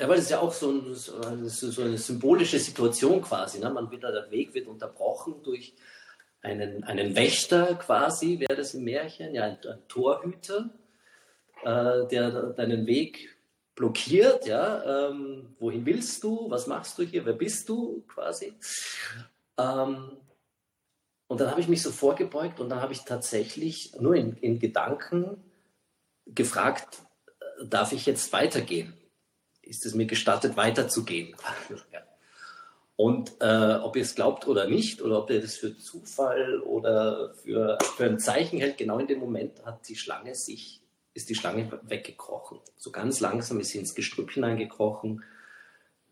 ja, weil es ja auch so, ein, so, eine symbolische Situation quasi. Ne? Man wird, der Weg wird unterbrochen durch einen, einen Wächter quasi, wäre das im Märchen, ja, ein, ein Torhüter, äh, der deinen Weg blockiert. Ja? Ähm, wohin willst du? Was machst du hier? Wer bist du quasi? Ähm, und dann habe ich mich so vorgebeugt und dann habe ich tatsächlich nur in, in Gedanken gefragt, äh, darf ich jetzt weitergehen? Ist es mir gestattet, weiterzugehen. Und äh, ob ihr es glaubt oder nicht, oder ob ihr das für Zufall oder für, für ein Zeichen hält, genau in dem Moment hat die Schlange sich, ist die Schlange weggekrochen. So ganz langsam ist sie ins Gestrüpp hineingekrochen,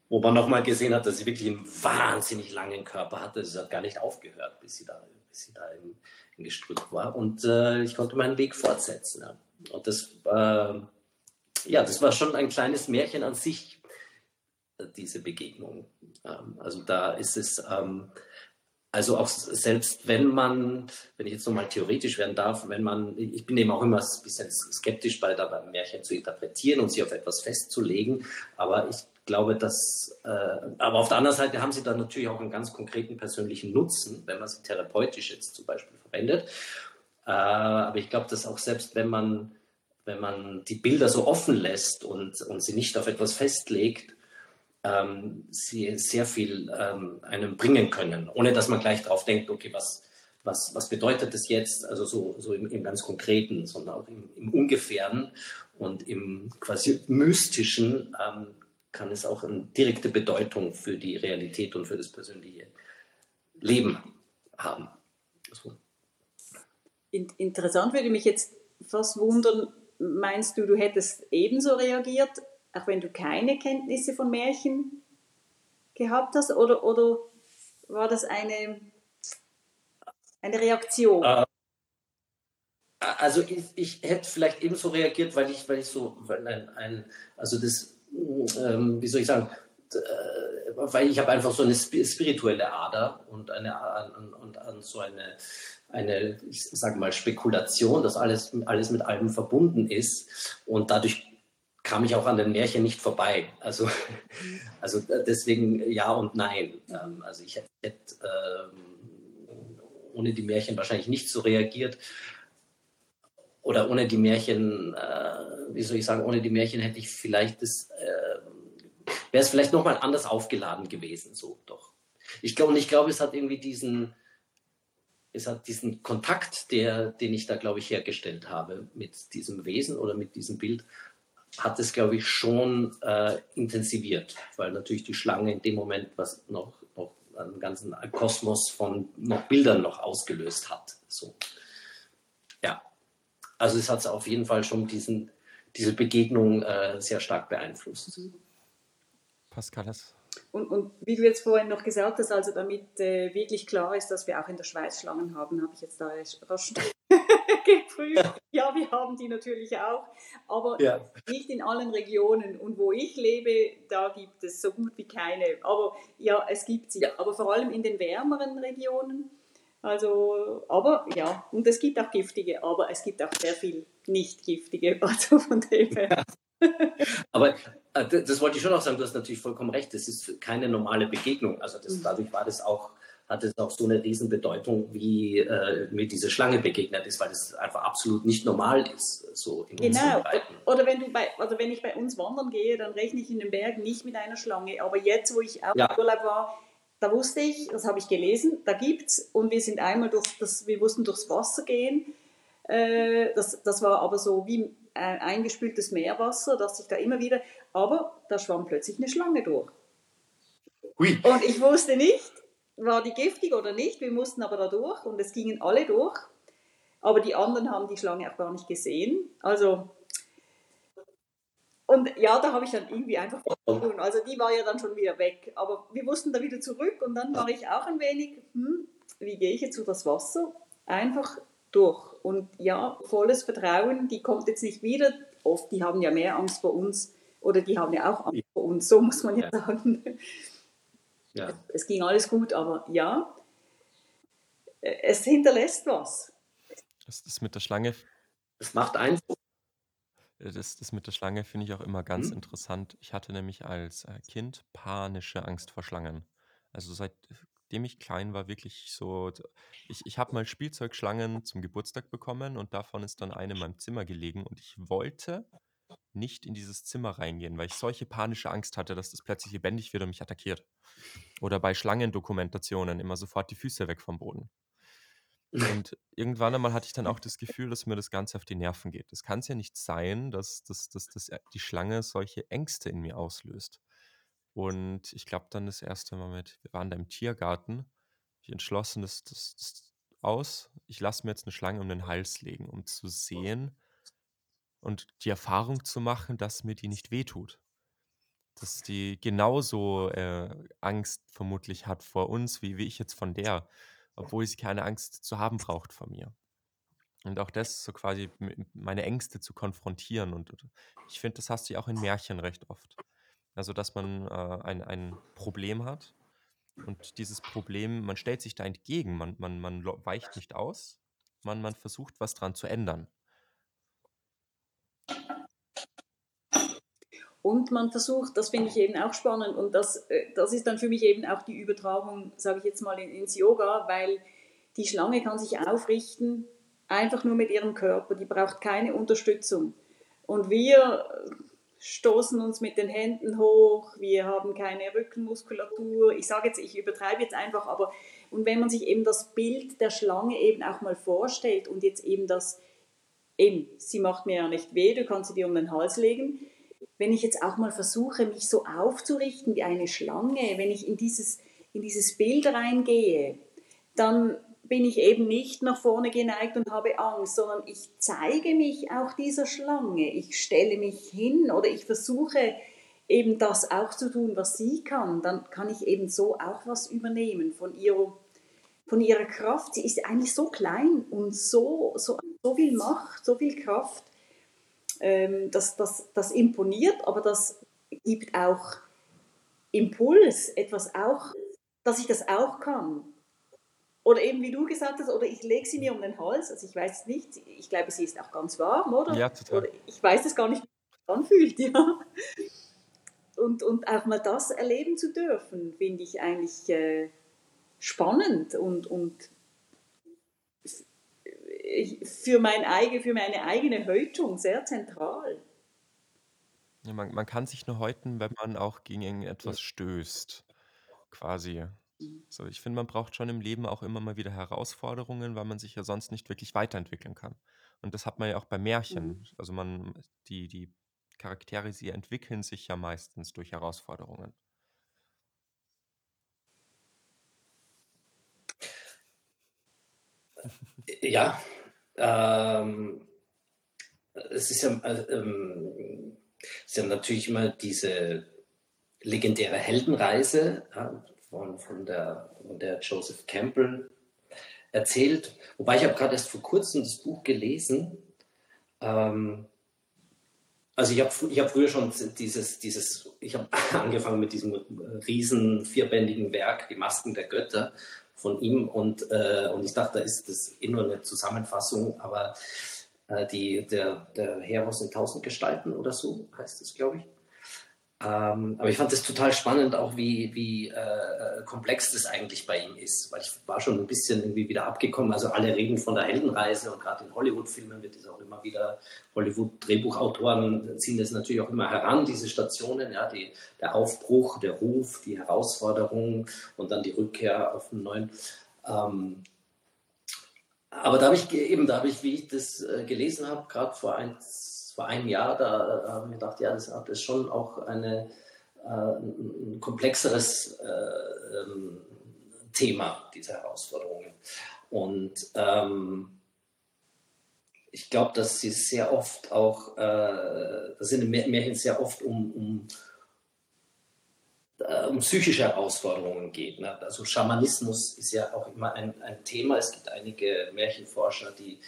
wo man nochmal gesehen hat, dass sie wirklich einen wahnsinnig langen Körper hatte. Sie hat gar nicht aufgehört, bis sie da, bis sie da im, im Gestrüpp war. Und äh, ich konnte meinen Weg fortsetzen. Ja. Und das. Äh, ja, das war schon ein kleines Märchen an sich, diese Begegnung. Ähm, also da ist es, ähm, also auch selbst wenn man, wenn ich jetzt nochmal theoretisch werden darf, wenn man, ich bin eben auch immer ein bisschen skeptisch bei dabei Märchen zu interpretieren und sie auf etwas festzulegen, aber ich glaube, dass, äh, aber auf der anderen Seite haben sie dann natürlich auch einen ganz konkreten persönlichen Nutzen, wenn man sie therapeutisch jetzt zum Beispiel verwendet. Äh, aber ich glaube, dass auch selbst wenn man wenn man die Bilder so offen lässt und, und sie nicht auf etwas festlegt, ähm, sie sehr viel ähm, einem bringen können, ohne dass man gleich darauf denkt, okay, was, was, was bedeutet das jetzt, also so, so im, im ganz Konkreten, sondern auch im, im Ungefähren und im quasi Mystischen ähm, kann es auch eine direkte Bedeutung für die Realität und für das persönliche Leben haben. So. Interessant würde mich jetzt fast wundern, meinst du, du hättest ebenso reagiert, auch wenn du keine Kenntnisse von Märchen gehabt hast? Oder, oder war das eine, eine Reaktion? Äh, also ich, ich hätte vielleicht ebenso reagiert, weil ich, weil ich so, weil ein, ein also das, ähm, wie soll ich sagen, äh, weil ich habe einfach so eine spirituelle Ader und eine und, und, und so eine eine, ich sage mal, Spekulation, dass alles, alles mit allem verbunden ist. Und dadurch kam ich auch an den Märchen nicht vorbei. Also, also deswegen ja und nein. Ähm, also ich hätte, hätte ähm, ohne die Märchen wahrscheinlich nicht so reagiert. Oder ohne die Märchen, äh, wie soll ich sagen, ohne die Märchen hätte ich vielleicht das, äh, wäre es vielleicht nochmal anders aufgeladen gewesen, so doch. Ich glaube, und ich glaube, es hat irgendwie diesen, es hat diesen Kontakt, der, den ich da, glaube ich, hergestellt habe mit diesem Wesen oder mit diesem Bild, hat es, glaube ich, schon äh, intensiviert, weil natürlich die Schlange in dem Moment was noch, noch einen ganzen Kosmos von noch Bildern noch ausgelöst hat. So. Ja, also es hat auf jeden Fall schon diesen, diese Begegnung äh, sehr stark beeinflusst. Pascal, das und, und, wie du jetzt vorhin noch gesagt hast, also damit äh, wirklich klar ist, dass wir auch in der Schweiz Schlangen haben, habe ich jetzt da rasch geprüft. Ja, wir haben die natürlich auch, aber ja. nicht in allen Regionen. Und wo ich lebe, da gibt es so gut wie keine. Aber ja, es gibt sie. Ja. Aber vor allem in den wärmeren Regionen. Also, aber ja, und es gibt auch giftige, aber es gibt auch sehr viel nicht giftige. Also von dem her. Ja. Aber das wollte ich schon auch sagen, du hast natürlich vollkommen recht, das ist keine normale Begegnung. Also das, mhm. dadurch war das auch, hat es auch so eine Riesenbedeutung, wie äh, mir diese Schlange begegnet ist, weil das einfach absolut nicht normal ist, so in Genau. Oder wenn, du bei, oder wenn ich bei uns wandern gehe, dann rechne ich in den Bergen nicht mit einer Schlange. Aber jetzt, wo ich auch ja. im Urlaub war, da wusste ich, das habe ich gelesen, da gibt es und wir sind einmal durch das, wir mussten durchs Wasser gehen. Äh, das, das war aber so wie eingespültes Meerwasser, das sich da immer wieder, aber da schwamm plötzlich eine Schlange durch. Ui. Und ich wusste nicht, war die giftig oder nicht. Wir mussten aber da durch und es gingen alle durch. Aber die anderen haben die Schlange auch gar nicht gesehen. Also, und ja, da habe ich dann irgendwie einfach tun. Also die war ja dann schon wieder weg. Aber wir mussten da wieder zurück und dann war ich auch ein wenig, hm, wie gehe ich jetzt durch das Wasser? Einfach durch. Und ja, volles Vertrauen, die kommt jetzt nicht wieder. Oft, die haben ja mehr Angst vor uns oder die haben ja auch Angst vor uns, so muss man ja sagen. Ja. Es ging alles gut, aber ja, es hinterlässt was. Das, das mit der Schlange. Es macht Eindruck. Das, das mit der Schlange finde ich auch immer ganz hm. interessant. Ich hatte nämlich als äh, Kind panische Angst vor Schlangen. Also seitdem ich klein war, wirklich so. Ich, ich habe mal Spielzeugschlangen zum Geburtstag bekommen und davon ist dann eine in meinem Zimmer gelegen und ich wollte nicht in dieses Zimmer reingehen, weil ich solche panische Angst hatte, dass das plötzlich lebendig wird und mich attackiert. Oder bei Schlangendokumentationen immer sofort die Füße weg vom Boden. Und irgendwann einmal hatte ich dann auch das Gefühl, dass mir das Ganze auf die Nerven geht. Es kann ja nicht sein, dass, dass, dass, dass die Schlange solche Ängste in mir auslöst. Und ich glaube dann das erste Mal mit, wir waren da im Tiergarten, ich entschlossen, das, das, das aus, ich lasse mir jetzt eine Schlange um den Hals legen, um zu sehen, und die Erfahrung zu machen, dass mir die nicht wehtut. Dass die genauso äh, Angst vermutlich hat vor uns, wie, wie ich jetzt von der, obwohl sie keine Angst zu haben braucht vor mir. Und auch das so quasi meine Ängste zu konfrontieren. Und, ich finde, das hast du ja auch in Märchen recht oft. Also, dass man äh, ein, ein Problem hat und dieses Problem, man stellt sich da entgegen, man, man, man weicht nicht aus, man, man versucht, was dran zu ändern. Und man versucht, das finde ich eben auch spannend und das, äh, das ist dann für mich eben auch die Übertragung, sage ich jetzt mal, ins Yoga, weil die Schlange kann sich aufrichten, einfach nur mit ihrem Körper, die braucht keine Unterstützung. Und wir stoßen uns mit den Händen hoch, wir haben keine Rückenmuskulatur. Ich sage jetzt, ich übertreibe jetzt einfach, aber und wenn man sich eben das Bild der Schlange eben auch mal vorstellt und jetzt eben das, eben, sie macht mir ja nicht weh, du kannst sie dir um den Hals legen, wenn ich jetzt auch mal versuche, mich so aufzurichten wie eine Schlange, wenn ich in dieses, in dieses Bild reingehe, dann bin ich eben nicht nach vorne geneigt und habe Angst, sondern ich zeige mich auch dieser Schlange. Ich stelle mich hin oder ich versuche eben das auch zu tun, was sie kann. Dann kann ich eben so auch was übernehmen von ihrer, von ihrer Kraft. Sie ist eigentlich so klein und so, so, so viel Macht, so viel Kraft ähm, das, das, das imponiert, aber das gibt auch Impuls, etwas auch, dass ich das auch kann. Oder eben wie du gesagt hast, oder ich lege sie mir um den Hals, also ich weiß es nicht, ich glaube, sie ist auch ganz warm, oder? Ja, total. Oder ich weiß es gar nicht, wie es anfühlt, ja. Und, und auch mal das erleben zu dürfen, finde ich eigentlich äh, spannend und, und für, mein eigen, für meine eigene Häutung sehr zentral. Ja, man, man, kann sich nur häuten, wenn man auch gegen etwas stößt, quasi. Mhm. So, ich finde, man braucht schon im Leben auch immer mal wieder Herausforderungen, weil man sich ja sonst nicht wirklich weiterentwickeln kann. Und das hat man ja auch bei Märchen. Mhm. Also man, die, die Charaktere, sie entwickeln sich ja meistens durch Herausforderungen. Ja, ähm, es ist ja, äh, ähm, es ist ja natürlich immer diese legendäre Heldenreise ja, von, von, der, von der Joseph Campbell erzählt. Wobei ich habe gerade erst vor kurzem das Buch gelesen. Ähm, also ich habe ich hab früher schon dieses, dieses ich habe angefangen mit diesem riesen vierbändigen Werk, Die Masken der Götter von ihm und, äh, und ich dachte, da ist das eh nur eine Zusammenfassung, aber äh, die, der, der Heros in tausend Gestalten oder so heißt es, glaube ich. Ähm, aber ich fand es total spannend, auch wie, wie äh, komplex das eigentlich bei ihm ist, weil ich war schon ein bisschen irgendwie wieder abgekommen. Also alle reden von der Heldenreise und gerade in Hollywood-Filmen wird es auch immer wieder, Hollywood-Drehbuchautoren ziehen das natürlich auch immer heran, diese Stationen, ja, die, der Aufbruch, der Ruf, die Herausforderung und dann die Rückkehr auf einen neuen. Ähm, aber da habe ich eben, da habe ich, wie ich das äh, gelesen habe, gerade vor ein, vor einem Jahr, da, da habe ich mir gedacht, ja, das ist schon auch eine, äh, ein komplexeres äh, ähm, Thema, diese Herausforderungen. Und ähm, ich glaube, dass sie sehr oft auch, äh, dass in den Märchen sehr oft um, um, äh, um psychische Herausforderungen geht. Ne? Also Schamanismus ist ja auch immer ein, ein Thema. Es gibt einige Märchenforscher, die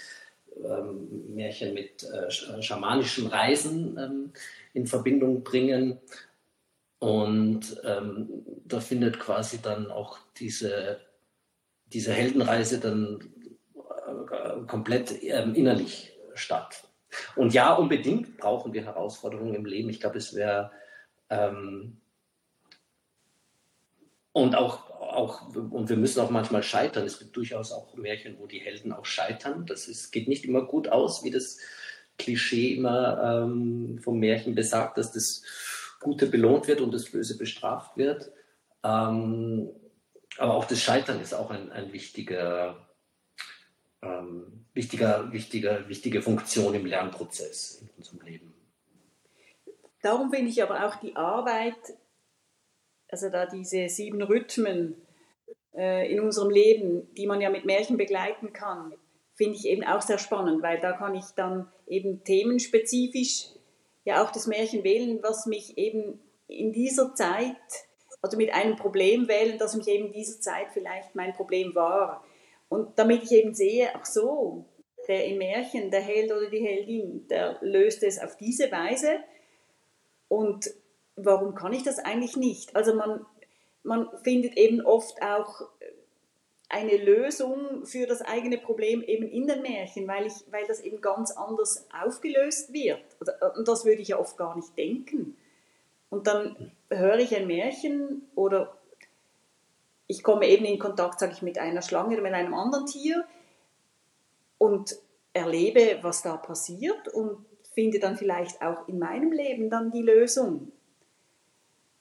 ähm, Märchen mit äh, schamanischen Reisen ähm, in Verbindung bringen. Und ähm, da findet quasi dann auch diese, diese Heldenreise dann äh, komplett ähm, innerlich statt. Und ja, unbedingt brauchen wir Herausforderungen im Leben. Ich glaube, es wäre ähm, und auch, auch, und wir müssen auch manchmal scheitern. Es gibt durchaus auch Märchen, wo die Helden auch scheitern. Das ist, geht nicht immer gut aus, wie das Klischee immer ähm, vom Märchen besagt, dass das Gute belohnt wird und das Böse bestraft wird. Ähm, aber auch das Scheitern ist auch ein, ein wichtiger, ähm, wichtiger, wichtiger, wichtige Funktion im Lernprozess in unserem Leben. Darum finde ich aber auch die Arbeit, also da diese sieben Rhythmen äh, in unserem Leben, die man ja mit Märchen begleiten kann, finde ich eben auch sehr spannend, weil da kann ich dann eben themenspezifisch ja auch das Märchen wählen, was mich eben in dieser Zeit, also mit einem Problem wählen, das mich eben in dieser Zeit vielleicht mein Problem war. Und damit ich eben sehe, ach so, der im Märchen, der Held oder die Heldin, der löst es auf diese Weise. Und warum kann ich das eigentlich nicht? Also man, man findet eben oft auch eine Lösung für das eigene Problem eben in den Märchen, weil, ich, weil das eben ganz anders aufgelöst wird. Äh, und das würde ich ja oft gar nicht denken. Und dann höre ich ein Märchen oder ich komme eben in Kontakt, sage ich, mit einer Schlange oder mit einem anderen Tier und erlebe, was da passiert und finde dann vielleicht auch in meinem Leben dann die Lösung.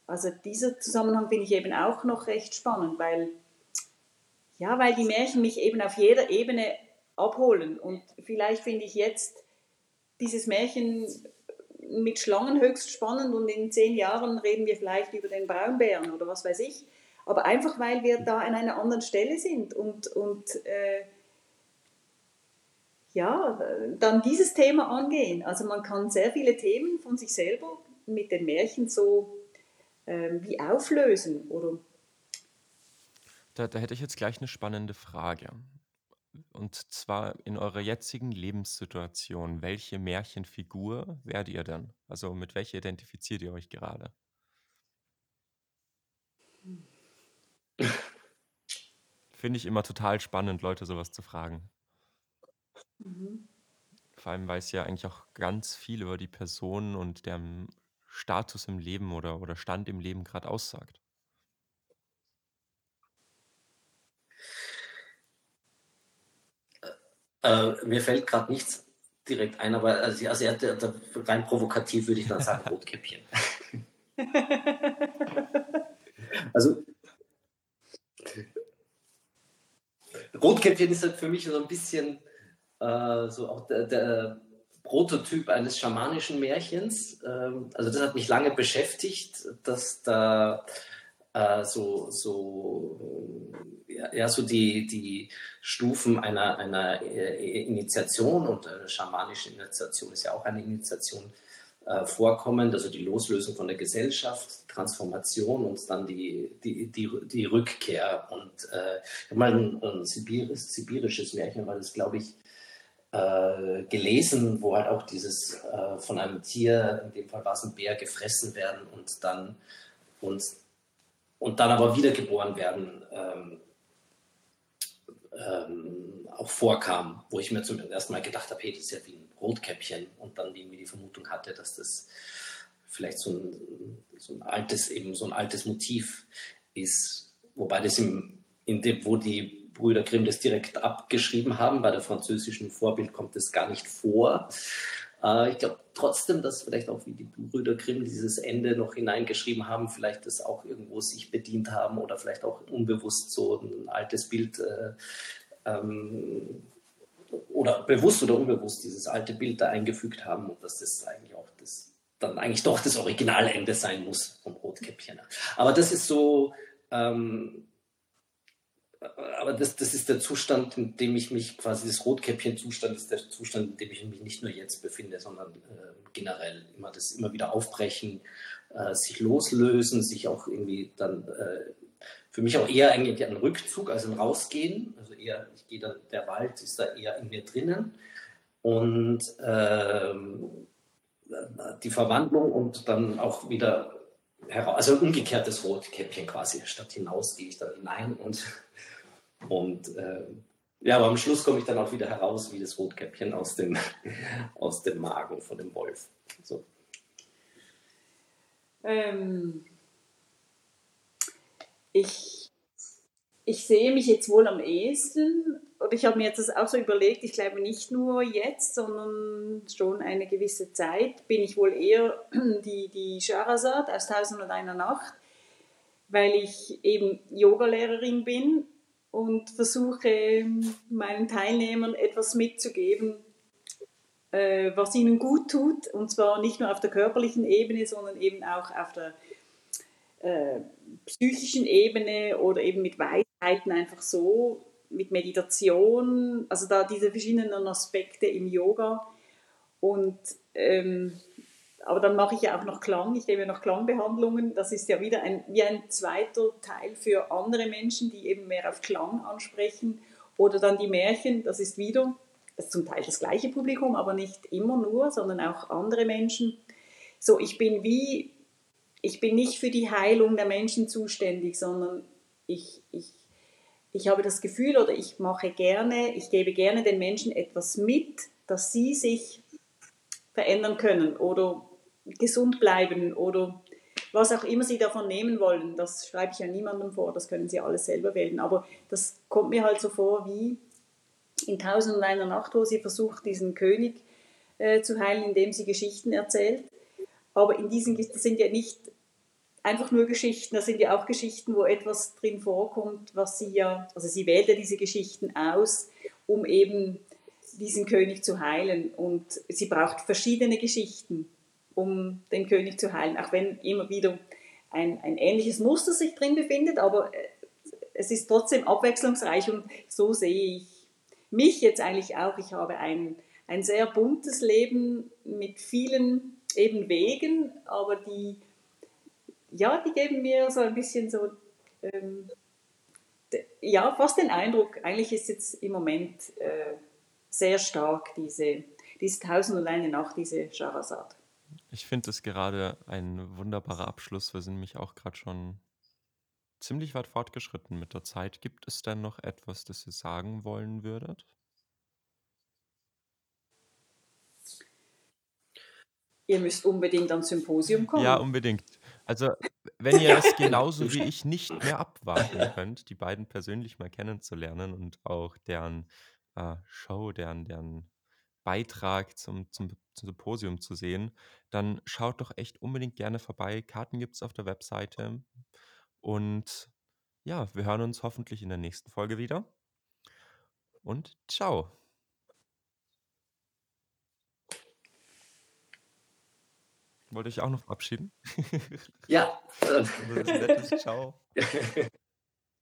Also dieser Zusammenhang finde ich eben auch noch recht spannend, weil ja, weil die Märchen mich eben auf jeder Ebene abholen. Und vielleicht finde ich jetzt dieses Märchen mit Schlangen höchst spannend und in zehn Jahren reden wir vielleicht über den Braunbären oder was weiß ich. Aber einfach, weil wir da an einer anderen Stelle sind und, und äh, ja, dann dieses Thema angehen. Also man kann sehr viele Themen von sich selber mit den Märchen so äh, wie auflösen oder da, da hätte ich jetzt gleich eine spannende Frage. Und zwar in eurer jetzigen Lebenssituation, welche Märchenfigur werdet ihr denn? Also mit welcher identifiziert ihr euch gerade? Finde ich immer total spannend, Leute sowas zu fragen. Mhm. Vor allem, weil es ja eigentlich auch ganz viel über die Person und deren Status im Leben oder, oder Stand im Leben gerade aussagt. Äh, mir fällt gerade nichts direkt ein, aber also, also er, der, der, rein provokativ würde ich dann sagen Rotkäppchen. also Rotkäppchen ist halt für mich so ein bisschen äh, so auch der, der, Prototyp eines schamanischen Märchens. Ähm, also das hat mich lange beschäftigt, dass da äh, so, so ja, so die, die Stufen einer, einer äh, Initiation und äh, schamanische Initiation ist ja auch eine Initiation äh, vorkommend, also die Loslösung von der Gesellschaft, Transformation und dann die, die, die, die Rückkehr. Und äh, mal ein, ein sibiris, sibirisches Märchen, weil das glaube ich äh, gelesen, wo halt auch dieses äh, von einem Tier, in dem Fall war es ein Bär, gefressen werden und dann und, und dann aber wiedergeboren werden. Ähm, ähm, auch vorkam, wo ich mir zum ersten Mal gedacht habe, hey, das ist ja wie ein Rotkäppchen und dann irgendwie die Vermutung hatte, dass das vielleicht so ein, so ein altes, eben so ein altes Motiv ist, wobei das im, in dem, wo die Brüder Grimm das direkt abgeschrieben haben, bei der französischen Vorbild kommt das gar nicht vor. Äh, ich glaube trotzdem, dass vielleicht auch wie die Brüder Grimm dieses Ende noch hineingeschrieben haben, vielleicht das auch irgendwo sich bedient haben oder vielleicht auch unbewusst so ein altes Bild äh, ähm, oder bewusst oder unbewusst dieses alte Bild da eingefügt haben und dass das eigentlich auch das dann eigentlich doch das Originalende sein muss vom Rotkäppchen. Aber das ist so, ähm, aber das, das ist der Zustand, in dem ich mich, quasi das Rotkäppchen-Zustand ist der Zustand, in dem ich mich nicht nur jetzt befinde, sondern äh, generell immer das immer wieder aufbrechen, äh, sich loslösen, sich auch irgendwie dann äh, für mich auch eher eigentlich ein Rückzug als ein Rausgehen. Also eher, ich gehe da, der Wald ist da eher in mir drinnen. Und ähm, die Verwandlung und dann auch wieder heraus, also ein umgekehrtes Rotkäppchen quasi. Statt hinaus gehe ich dann hinein und, und äh, ja, aber am Schluss komme ich dann auch wieder heraus wie das Rotkäppchen aus dem, aus dem Magen von dem Wolf. So. Ähm, ich, ich sehe mich jetzt wohl am ehesten, oder ich habe mir jetzt das auch so überlegt, ich glaube nicht nur jetzt, sondern schon eine gewisse Zeit bin ich wohl eher die, die Sharazad aus Tausend und einer Nacht, weil ich eben Yogalehrerin bin und versuche meinen Teilnehmern etwas mitzugeben, äh, was ihnen gut tut, und zwar nicht nur auf der körperlichen Ebene, sondern eben auch auf der äh, psychischen Ebene oder eben mit Weisheiten einfach so, mit Meditation, also da diese verschiedenen Aspekte im Yoga. Und ähm, aber dann mache ich ja auch noch Klang, ich gebe ja noch Klangbehandlungen. Das ist ja wieder ein, wie ein zweiter Teil für andere Menschen, die eben mehr auf Klang ansprechen. Oder dann die Märchen, das ist wieder das ist zum Teil das gleiche Publikum, aber nicht immer nur, sondern auch andere Menschen. So, ich bin wie ich bin nicht für die Heilung der Menschen zuständig, sondern ich, ich, ich habe das Gefühl oder ich mache gerne, ich gebe gerne den Menschen etwas mit, dass sie sich verändern können oder gesund bleiben oder was auch immer sie davon nehmen wollen. Das schreibe ich ja niemandem vor, das können sie alles selber wählen. Aber das kommt mir halt so vor wie in Tausend und einer Nacht, wo sie versucht, diesen König äh, zu heilen, indem sie Geschichten erzählt. Aber in diesen das sind ja nicht einfach nur Geschichten, das sind ja auch Geschichten, wo etwas drin vorkommt, was sie ja, also sie wählt ja diese Geschichten aus, um eben diesen König zu heilen. Und sie braucht verschiedene Geschichten, um den König zu heilen, auch wenn immer wieder ein, ein ähnliches Muster sich drin befindet, aber äh, es ist trotzdem abwechslungsreich und so sehe ich mich jetzt eigentlich auch. Ich habe ein, ein sehr buntes Leben mit vielen eben Wegen, aber die ja, die geben mir so ein bisschen so, ähm, ja, fast den Eindruck, eigentlich ist jetzt im Moment äh, sehr stark diese, diese Tausend und eine Nacht, diese Shahrazad. Ich finde es gerade ein wunderbarer Abschluss. Wir sind nämlich auch gerade schon ziemlich weit fortgeschritten mit der Zeit. Gibt es denn noch etwas, das ihr sagen wollen würdet? Ihr müsst unbedingt ans Symposium kommen. Ja, unbedingt. Also, wenn ihr es genauso wie ich nicht mehr abwarten könnt, die beiden persönlich mal kennenzulernen und auch deren äh, Show, deren, deren Beitrag zum, zum, zum Symposium zu sehen, dann schaut doch echt unbedingt gerne vorbei. Karten gibt es auf der Webseite. Und ja, wir hören uns hoffentlich in der nächsten Folge wieder. Und ciao. Wollte ich auch noch verabschieden? Ja. nettes Ciao.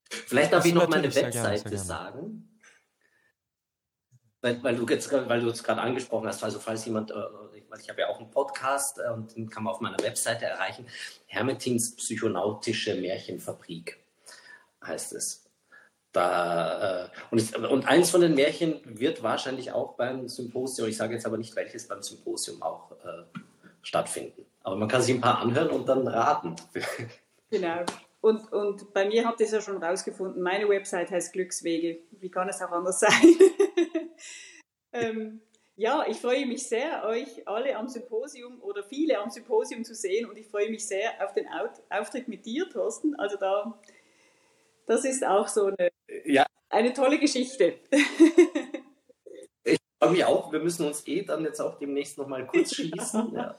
Vielleicht darf ich noch meine Webseite gerne, sagen. Weil, weil, du jetzt, weil du es gerade angesprochen hast, also falls jemand, äh, weil ich habe ja auch einen Podcast äh, und den kann man auf meiner Webseite erreichen. Hermetins psychonautische Märchenfabrik heißt es. Da, äh, und, ich, und eins von den Märchen wird wahrscheinlich auch beim Symposium, ich sage jetzt aber nicht welches, beim Symposium auch stattfinden. Aber man kann sich ein paar anhören und dann raten. Genau. Und, und bei mir habt ihr es ja schon rausgefunden, meine Website heißt Glückswege. Wie kann es auch anders sein? ähm, ja, ich freue mich sehr, euch alle am Symposium oder viele am Symposium zu sehen und ich freue mich sehr auf den Auftritt mit dir, Thorsten. Also da, das ist auch so eine, ja. eine tolle Geschichte. freue mich auch. Wir müssen uns eh dann jetzt auch demnächst noch mal kurz schließen, ja,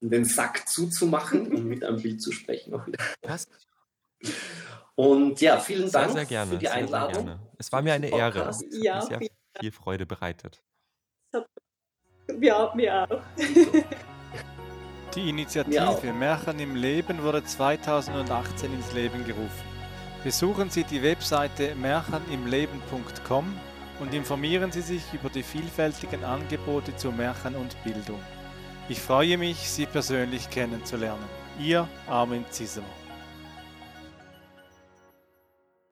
um den Sack zuzumachen und mit einem Bild zu sprechen. Passt. Und ja, vielen Dank sehr, sehr gerne, für die Einladung. Sehr, sehr es war mir eine Ehre. Ja, mir sehr viel Freude bereitet. Ja, mir auch. Die Initiative Märchen im Leben wurde 2018 ins Leben gerufen. Besuchen Sie die Webseite märchenimleben.com und informieren Sie sich über die vielfältigen Angebote zu Märchen und Bildung. Ich freue mich, Sie persönlich kennenzulernen. Ihr Armin Ziesemer.